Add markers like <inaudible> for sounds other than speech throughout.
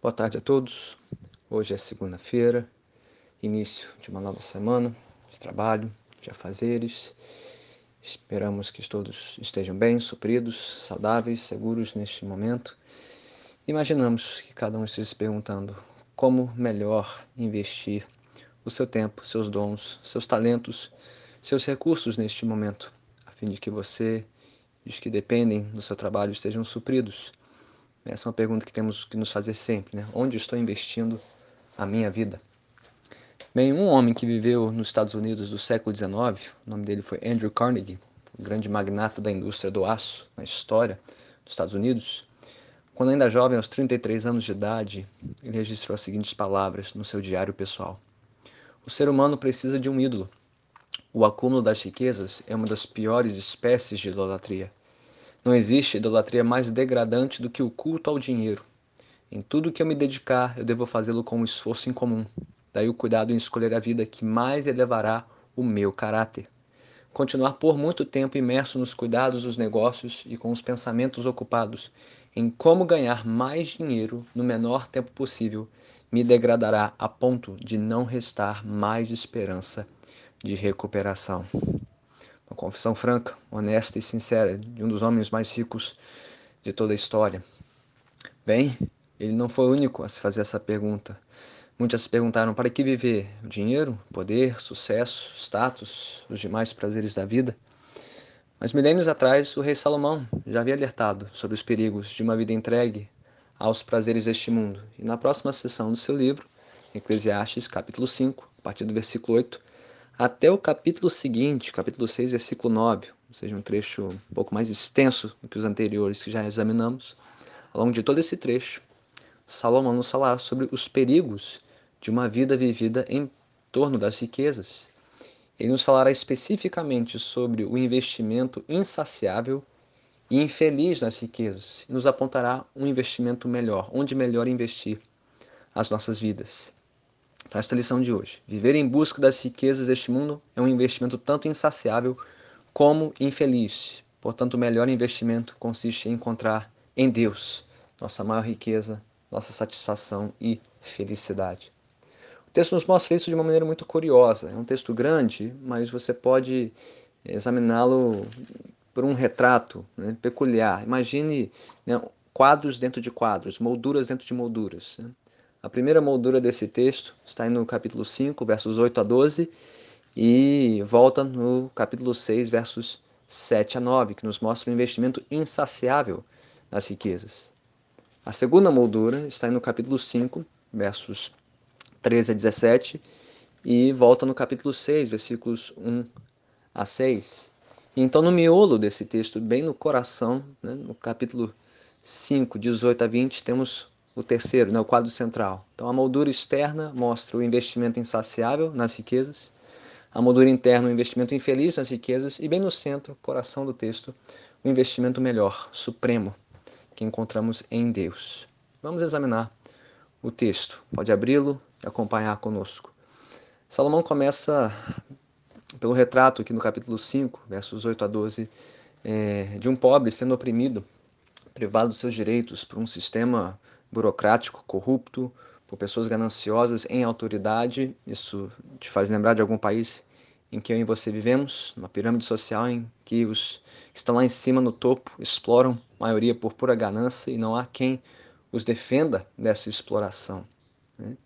Boa tarde a todos. Hoje é segunda-feira, início de uma nova semana de trabalho, de afazeres. Esperamos que todos estejam bem, supridos, saudáveis, seguros neste momento. Imaginamos que cada um esteja se perguntando como melhor investir o seu tempo, seus dons, seus talentos, seus recursos neste momento, a fim de que você e os que dependem do seu trabalho estejam supridos essa é uma pergunta que temos que nos fazer sempre, né? Onde estou investindo a minha vida? Bem, um homem que viveu nos Estados Unidos do século XIX, o nome dele foi Andrew Carnegie, o grande magnata da indústria do aço na história dos Estados Unidos. Quando ainda jovem, aos 33 anos de idade, ele registrou as seguintes palavras no seu diário pessoal: O ser humano precisa de um ídolo. O acúmulo das riquezas é uma das piores espécies de idolatria. Não existe idolatria mais degradante do que o culto ao dinheiro. Em tudo que eu me dedicar, eu devo fazê-lo com um esforço em comum. Daí o cuidado em escolher a vida que mais elevará o meu caráter. Continuar por muito tempo imerso nos cuidados dos negócios e com os pensamentos ocupados em como ganhar mais dinheiro no menor tempo possível me degradará a ponto de não restar mais esperança de recuperação. Uma confissão franca, honesta e sincera de um dos homens mais ricos de toda a história. Bem, ele não foi o único a se fazer essa pergunta. Muitas se perguntaram para que viver? Dinheiro, poder, sucesso, status, os demais prazeres da vida? Mas milênios atrás, o rei Salomão já havia alertado sobre os perigos de uma vida entregue aos prazeres deste mundo. E na próxima sessão do seu livro, Eclesiastes, capítulo 5, a partir do versículo 8, até o capítulo seguinte, capítulo 6, versículo 9, ou seja, um trecho um pouco mais extenso do que os anteriores que já examinamos. Ao longo de todo esse trecho, Salomão nos falará sobre os perigos de uma vida vivida em torno das riquezas. Ele nos falará especificamente sobre o investimento insaciável e infeliz nas riquezas e nos apontará um investimento melhor, onde melhor investir as nossas vidas esta lição de hoje. Viver em busca das riquezas deste mundo é um investimento tanto insaciável como infeliz. Portanto, o melhor investimento consiste em encontrar em Deus nossa maior riqueza, nossa satisfação e felicidade. O texto nos mostra isso de uma maneira muito curiosa. É um texto grande, mas você pode examiná-lo por um retrato né, peculiar. Imagine né, quadros dentro de quadros, molduras dentro de molduras. Né? A primeira moldura desse texto está no capítulo 5, versos 8 a 12, e volta no capítulo 6, versos 7 a 9, que nos mostra o investimento insaciável nas riquezas. A segunda moldura está no capítulo 5, versos 13 a 17, e volta no capítulo 6, versículos 1 a 6. E então, no miolo desse texto, bem no coração, né, no capítulo 5, 18 a 20, temos o terceiro, né, o quadro central. Então, a moldura externa mostra o investimento insaciável nas riquezas, a moldura interna, o investimento infeliz nas riquezas, e bem no centro, coração do texto, o investimento melhor, supremo, que encontramos em Deus. Vamos examinar o texto. Pode abri-lo e acompanhar conosco. Salomão começa pelo retrato aqui no capítulo 5, versos 8 a 12, é, de um pobre sendo oprimido, privado dos seus direitos por um sistema burocrático, corrupto, por pessoas gananciosas em autoridade. Isso te faz lembrar de algum país em que eu e você vivemos, uma pirâmide social em que os que estão lá em cima no topo exploram a maioria por pura ganância e não há quem os defenda dessa exploração. Né?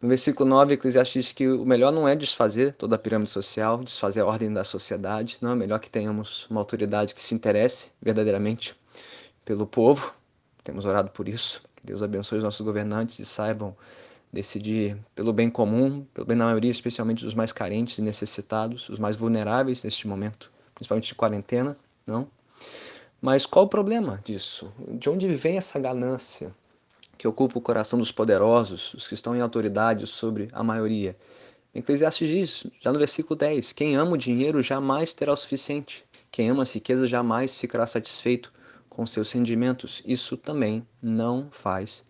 No versículo 9, Eclesiastes diz que o melhor não é desfazer toda a pirâmide social, desfazer a ordem da sociedade, não é melhor que tenhamos uma autoridade que se interesse verdadeiramente pelo povo. Temos orado por isso. Deus abençoe os nossos governantes e saibam decidir pelo bem comum, pelo bem da maioria, especialmente dos mais carentes e necessitados, os mais vulneráveis neste momento, principalmente de quarentena, não? Mas qual o problema disso? De onde vem essa ganância que ocupa o coração dos poderosos, os que estão em autoridade sobre a maioria? Eclesiastes diz, já no versículo 10, quem ama o dinheiro jamais terá o suficiente. Quem ama as riquezas jamais ficará satisfeito com seus rendimentos. Isso também não faz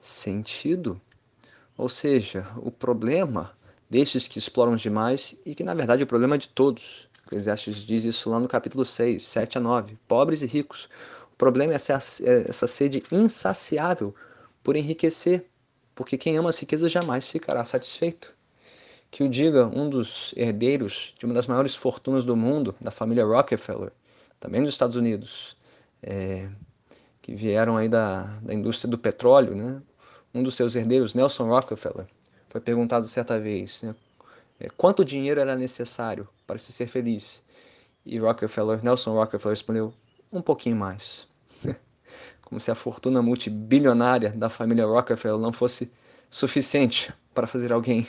sentido. Ou seja, o problema destes que exploram demais e que na verdade é o problema de todos. Eclesiastes diz isso lá no capítulo 6, 7 a 9. Pobres e ricos. O problema é essa, é essa sede insaciável por enriquecer, porque quem ama as riquezas jamais ficará satisfeito. Que o diga um dos herdeiros de uma das maiores fortunas do mundo, da família Rockefeller, também dos Estados Unidos, é, que vieram aí da, da indústria do petróleo, né? Um dos seus herdeiros, Nelson Rockefeller, foi perguntado certa vez né, é, quanto dinheiro era necessário para se ser feliz. E Rockefeller, Nelson Rockefeller respondeu, um pouquinho mais. <laughs> Como se a fortuna multibilionária da família Rockefeller não fosse suficiente para fazer alguém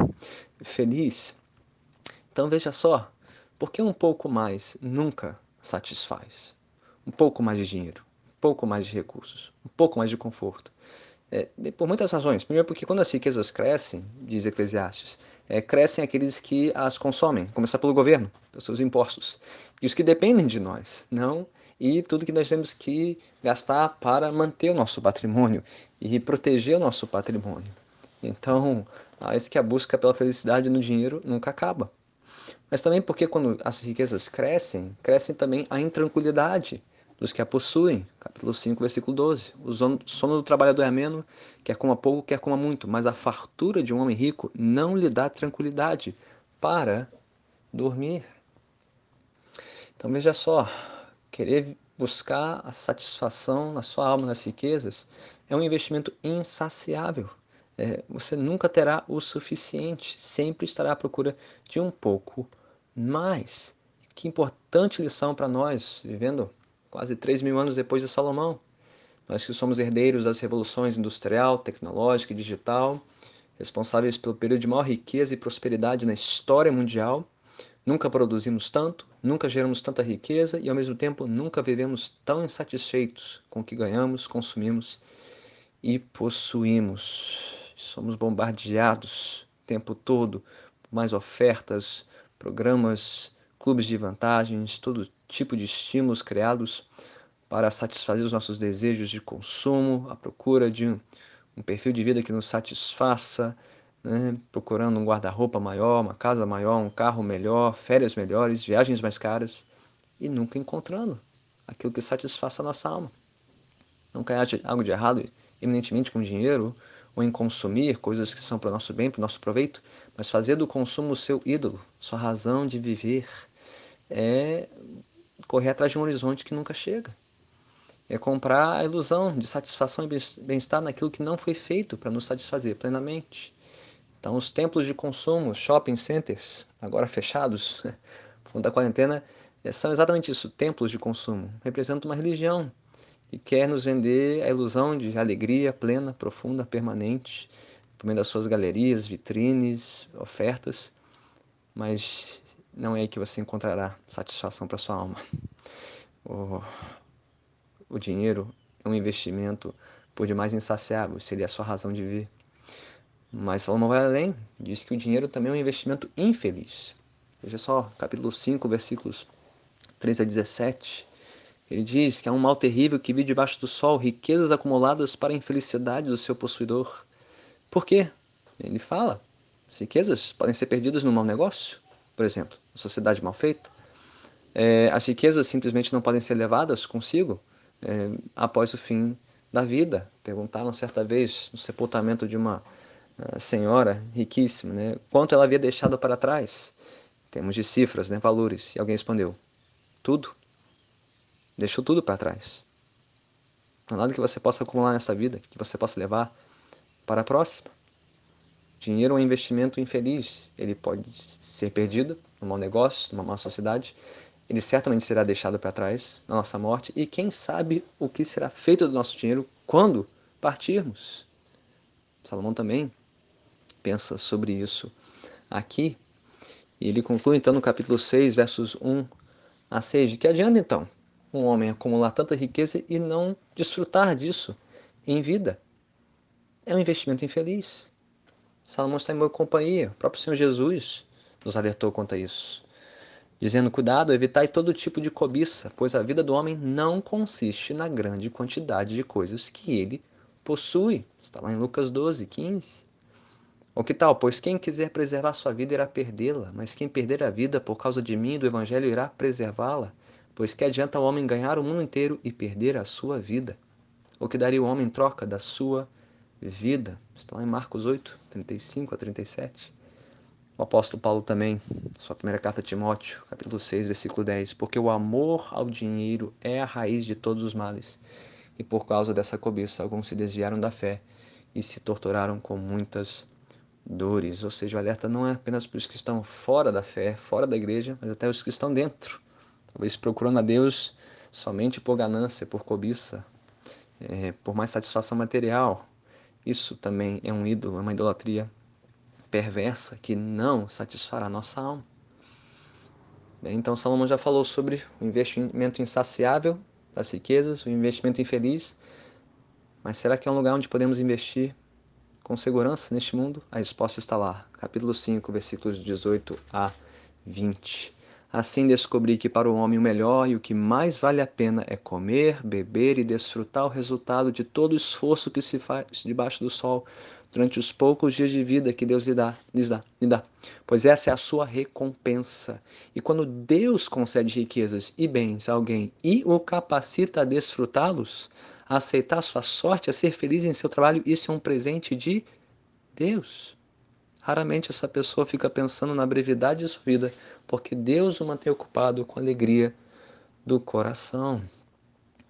feliz. Então veja só, por que um pouco mais nunca satisfaz? Um pouco mais de dinheiro, um pouco mais de recursos, um pouco mais de conforto. É, por muitas razões. Primeiro, porque quando as riquezas crescem, diz Eclesiastes, é, crescem aqueles que as consomem, começar pelo governo, pelos seus impostos, e os que dependem de nós, não e tudo que nós temos que gastar para manter o nosso patrimônio e proteger o nosso patrimônio. Então, acho que a busca pela felicidade no dinheiro nunca acaba. Mas também porque quando as riquezas crescem, crescem também a intranquilidade dos que a possuem. Capítulo 5, versículo 12. O sono do trabalhador é ameno, quer coma pouco, quer coma muito, mas a fartura de um homem rico não lhe dá tranquilidade para dormir. Então veja só, querer buscar a satisfação na sua alma, nas riquezas, é um investimento insaciável. É, você nunca terá o suficiente, sempre estará à procura de um pouco mais. Que importante lição para nós, vivendo quase 3 mil anos depois de Salomão. Nós que somos herdeiros das revoluções industrial, tecnológica e digital, responsáveis pelo período de maior riqueza e prosperidade na história mundial, nunca produzimos tanto, nunca geramos tanta riqueza e, ao mesmo tempo, nunca vivemos tão insatisfeitos com o que ganhamos, consumimos e possuímos. Somos bombardeados o tempo todo por mais ofertas, programas, clubes de vantagens, todo tipo de estímulos criados para satisfazer os nossos desejos de consumo, a procura de um, um perfil de vida que nos satisfaça, né? procurando um guarda-roupa maior, uma casa maior, um carro melhor, férias melhores, viagens mais caras e nunca encontrando aquilo que satisfaça a nossa alma. Não há algo de errado eminentemente com dinheiro ou em consumir coisas que são para o nosso bem, para o nosso proveito, mas fazer do consumo o seu ídolo, sua razão de viver, é correr atrás de um horizonte que nunca chega. É comprar a ilusão de satisfação e bem-estar naquilo que não foi feito para nos satisfazer plenamente. Então, os templos de consumo, shopping centers, agora fechados, <laughs> por da quarentena, é, são exatamente isso, templos de consumo. Representam uma religião que quer nos vender a ilusão de alegria plena, profunda, permanente, por meio das suas galerias, vitrines, ofertas, mas não é aí que você encontrará satisfação para sua alma. O, o dinheiro é um investimento por demais insaciável, seria a sua razão de viver. Mas Salomão vai além, diz que o dinheiro também é um investimento infeliz. Veja só, capítulo 5, versículos 13 a 17. Ele diz que há um mal terrível que vive debaixo do sol, riquezas acumuladas para a infelicidade do seu possuidor. Por quê? Ele fala, as riquezas podem ser perdidas num mau negócio, por exemplo, sociedade mal feita. É, as riquezas simplesmente não podem ser levadas consigo é, após o fim da vida. Perguntaram certa vez no sepultamento de uma uh, senhora riquíssima, né, quanto ela havia deixado para trás. Temos de cifras, né, valores. E alguém respondeu: tudo. Deixou tudo para trás. Não há nada que você possa acumular nessa vida que você possa levar para a próxima. Dinheiro é um investimento infeliz. Ele pode ser perdido num mau negócio, numa má sociedade. Ele certamente será deixado para trás na nossa morte. E quem sabe o que será feito do nosso dinheiro quando partirmos? Salomão também pensa sobre isso aqui. E ele conclui então no capítulo 6, versos 1 a 6, de que adianta então um homem acumular tanta riqueza e não desfrutar disso em vida? É um investimento infeliz. Salomão está em boa companhia. O próprio Senhor Jesus nos alertou quanto a isso, dizendo: Cuidado, evitai todo tipo de cobiça, pois a vida do homem não consiste na grande quantidade de coisas que ele possui. Está lá em Lucas 12, 15. Ou que tal? Pois quem quiser preservar sua vida irá perdê-la, mas quem perder a vida por causa de mim e do Evangelho irá preservá-la. Pois que adianta o homem ganhar o mundo inteiro e perder a sua vida? Ou que daria o homem em troca da sua vida. Está lá em Marcos 8, 35 a 37. O apóstolo Paulo também, sua primeira carta a Timóteo, capítulo 6, versículo 10, porque o amor ao dinheiro é a raiz de todos os males, e por causa dessa cobiça alguns se desviaram da fé e se torturaram com muitas dores. Ou seja, o alerta não é apenas para os que estão fora da fé, fora da igreja, mas até os que estão dentro. Talvez procurando a Deus somente por ganância, por cobiça, é, por mais satisfação material. Isso também é um ídolo, é uma idolatria perversa que não satisfará nossa alma. Então, Salomão já falou sobre o investimento insaciável das riquezas, o investimento infeliz. Mas será que é um lugar onde podemos investir com segurança neste mundo? A resposta está lá, capítulo 5, versículos 18 a 20. Assim descobri que para o homem o melhor e o que mais vale a pena é comer, beber e desfrutar o resultado de todo o esforço que se faz debaixo do sol durante os poucos dias de vida que Deus lhe dá, lhes dá, lhe dá. Pois essa é a sua recompensa. E quando Deus concede riquezas e bens a alguém e o capacita a desfrutá-los, a aceitar sua sorte, a ser feliz em seu trabalho, isso é um presente de Deus. Raramente essa pessoa fica pensando na brevidade de sua vida, porque Deus o mantém ocupado com a alegria do coração.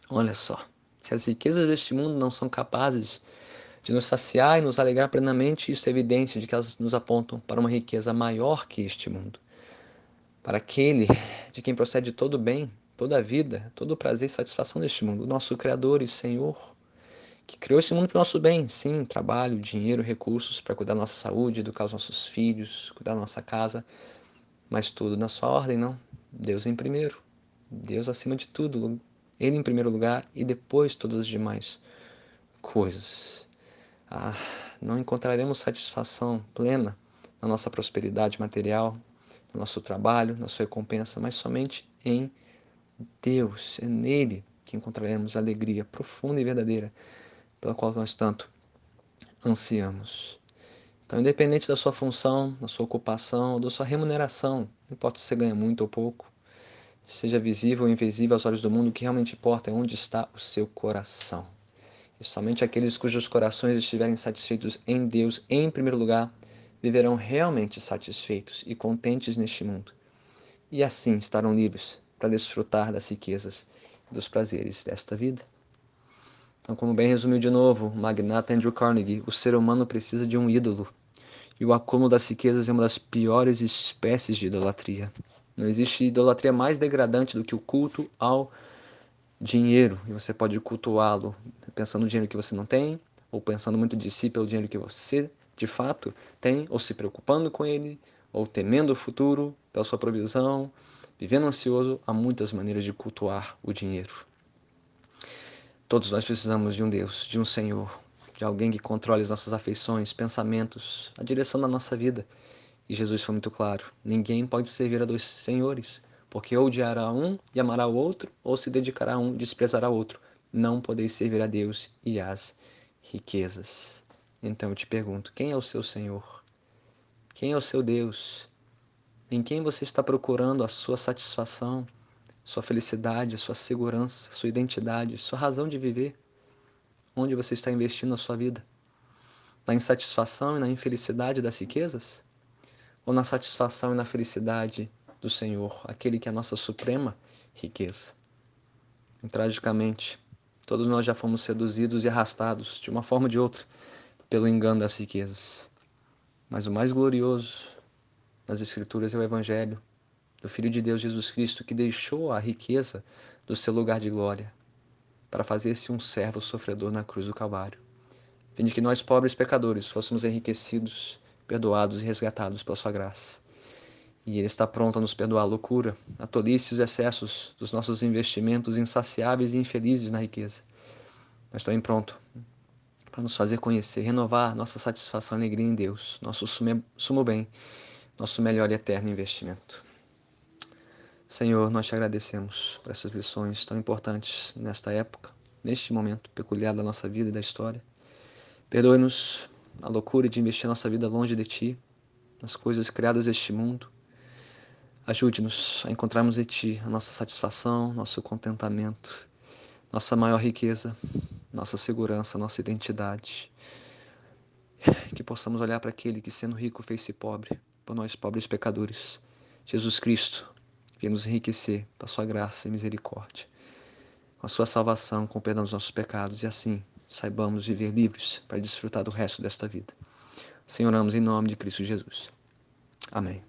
Olha só, se as riquezas deste mundo não são capazes de nos saciar e nos alegrar plenamente, isso é evidência de que elas nos apontam para uma riqueza maior que este mundo. Para aquele de quem procede todo o bem, toda a vida, todo o prazer e satisfação deste mundo. Nosso Criador e Senhor, que criou esse mundo para o nosso bem, sim, trabalho, dinheiro, recursos para cuidar da nossa saúde, educar os nossos filhos, cuidar da nossa casa, mas tudo na sua ordem, não? Deus em primeiro, Deus acima de tudo, Ele em primeiro lugar e depois todas as demais coisas. Ah, não encontraremos satisfação plena na nossa prosperidade material, no nosso trabalho, na sua recompensa, mas somente em Deus, é nele que encontraremos alegria profunda e verdadeira pela qual nós tanto ansiamos. Então, independente da sua função, da sua ocupação, da sua remuneração, não importa se você ganha muito ou pouco, seja visível ou invisível aos olhos do mundo, o que realmente importa é onde está o seu coração. E somente aqueles cujos corações estiverem satisfeitos em Deus, em primeiro lugar, viverão realmente satisfeitos e contentes neste mundo. E assim estarão livres para desfrutar das riquezas e dos prazeres desta vida. Então, como bem resumiu de novo o magnata Andrew Carnegie, o ser humano precisa de um ídolo. E o acúmulo das riquezas é uma das piores espécies de idolatria. Não existe idolatria mais degradante do que o culto ao dinheiro. E você pode cultuá-lo pensando no dinheiro que você não tem, ou pensando muito de si pelo dinheiro que você de fato tem, ou se preocupando com ele, ou temendo o futuro pela sua provisão, Vivendo ansioso, há muitas maneiras de cultuar o dinheiro. Todos nós precisamos de um Deus, de um Senhor, de alguém que controle as nossas afeições, pensamentos, a direção da nossa vida. E Jesus foi muito claro: ninguém pode servir a dois senhores, porque ou odiará um e amará o outro, ou se dedicará a um e desprezará o outro. Não podeis servir a Deus e às riquezas. Então eu te pergunto: quem é o seu Senhor? Quem é o seu Deus? Em quem você está procurando a sua satisfação, sua felicidade, sua segurança, sua identidade, sua razão de viver? Onde você está investindo a sua vida? Na insatisfação e na infelicidade das riquezas? Ou na satisfação e na felicidade do Senhor, aquele que é a nossa suprema riqueza? E, tragicamente, todos nós já fomos seduzidos e arrastados, de uma forma ou de outra, pelo engano das riquezas. Mas o mais glorioso nas Escrituras é o Evangelho do Filho de Deus Jesus Cristo, que deixou a riqueza do seu lugar de glória para fazer-se um servo sofredor na cruz do Calvário, fim de que nós, pobres pecadores, fôssemos enriquecidos, perdoados e resgatados pela sua graça. E Ele está pronto a nos perdoar a loucura, a tolice e os excessos dos nossos investimentos insaciáveis e infelizes na riqueza. Mas também pronto para nos fazer conhecer, renovar nossa satisfação e alegria em Deus, nosso sumo bem nosso melhor e eterno investimento. Senhor, nós te agradecemos por essas lições tão importantes nesta época, neste momento peculiar da nossa vida e da história. Perdoe-nos a loucura de investir nossa vida longe de Ti, nas coisas criadas deste mundo. Ajude-nos a encontrarmos em Ti a nossa satisfação, nosso contentamento, nossa maior riqueza, nossa segurança, nossa identidade. Que possamos olhar para aquele que, sendo rico, fez-se pobre, por nós pobres pecadores. Jesus Cristo, vem nos enriquecer da sua graça e misericórdia, com a sua salvação, com o perdão dos nossos pecados, e assim saibamos viver livres para desfrutar do resto desta vida. Senhoramos em nome de Cristo Jesus. Amém.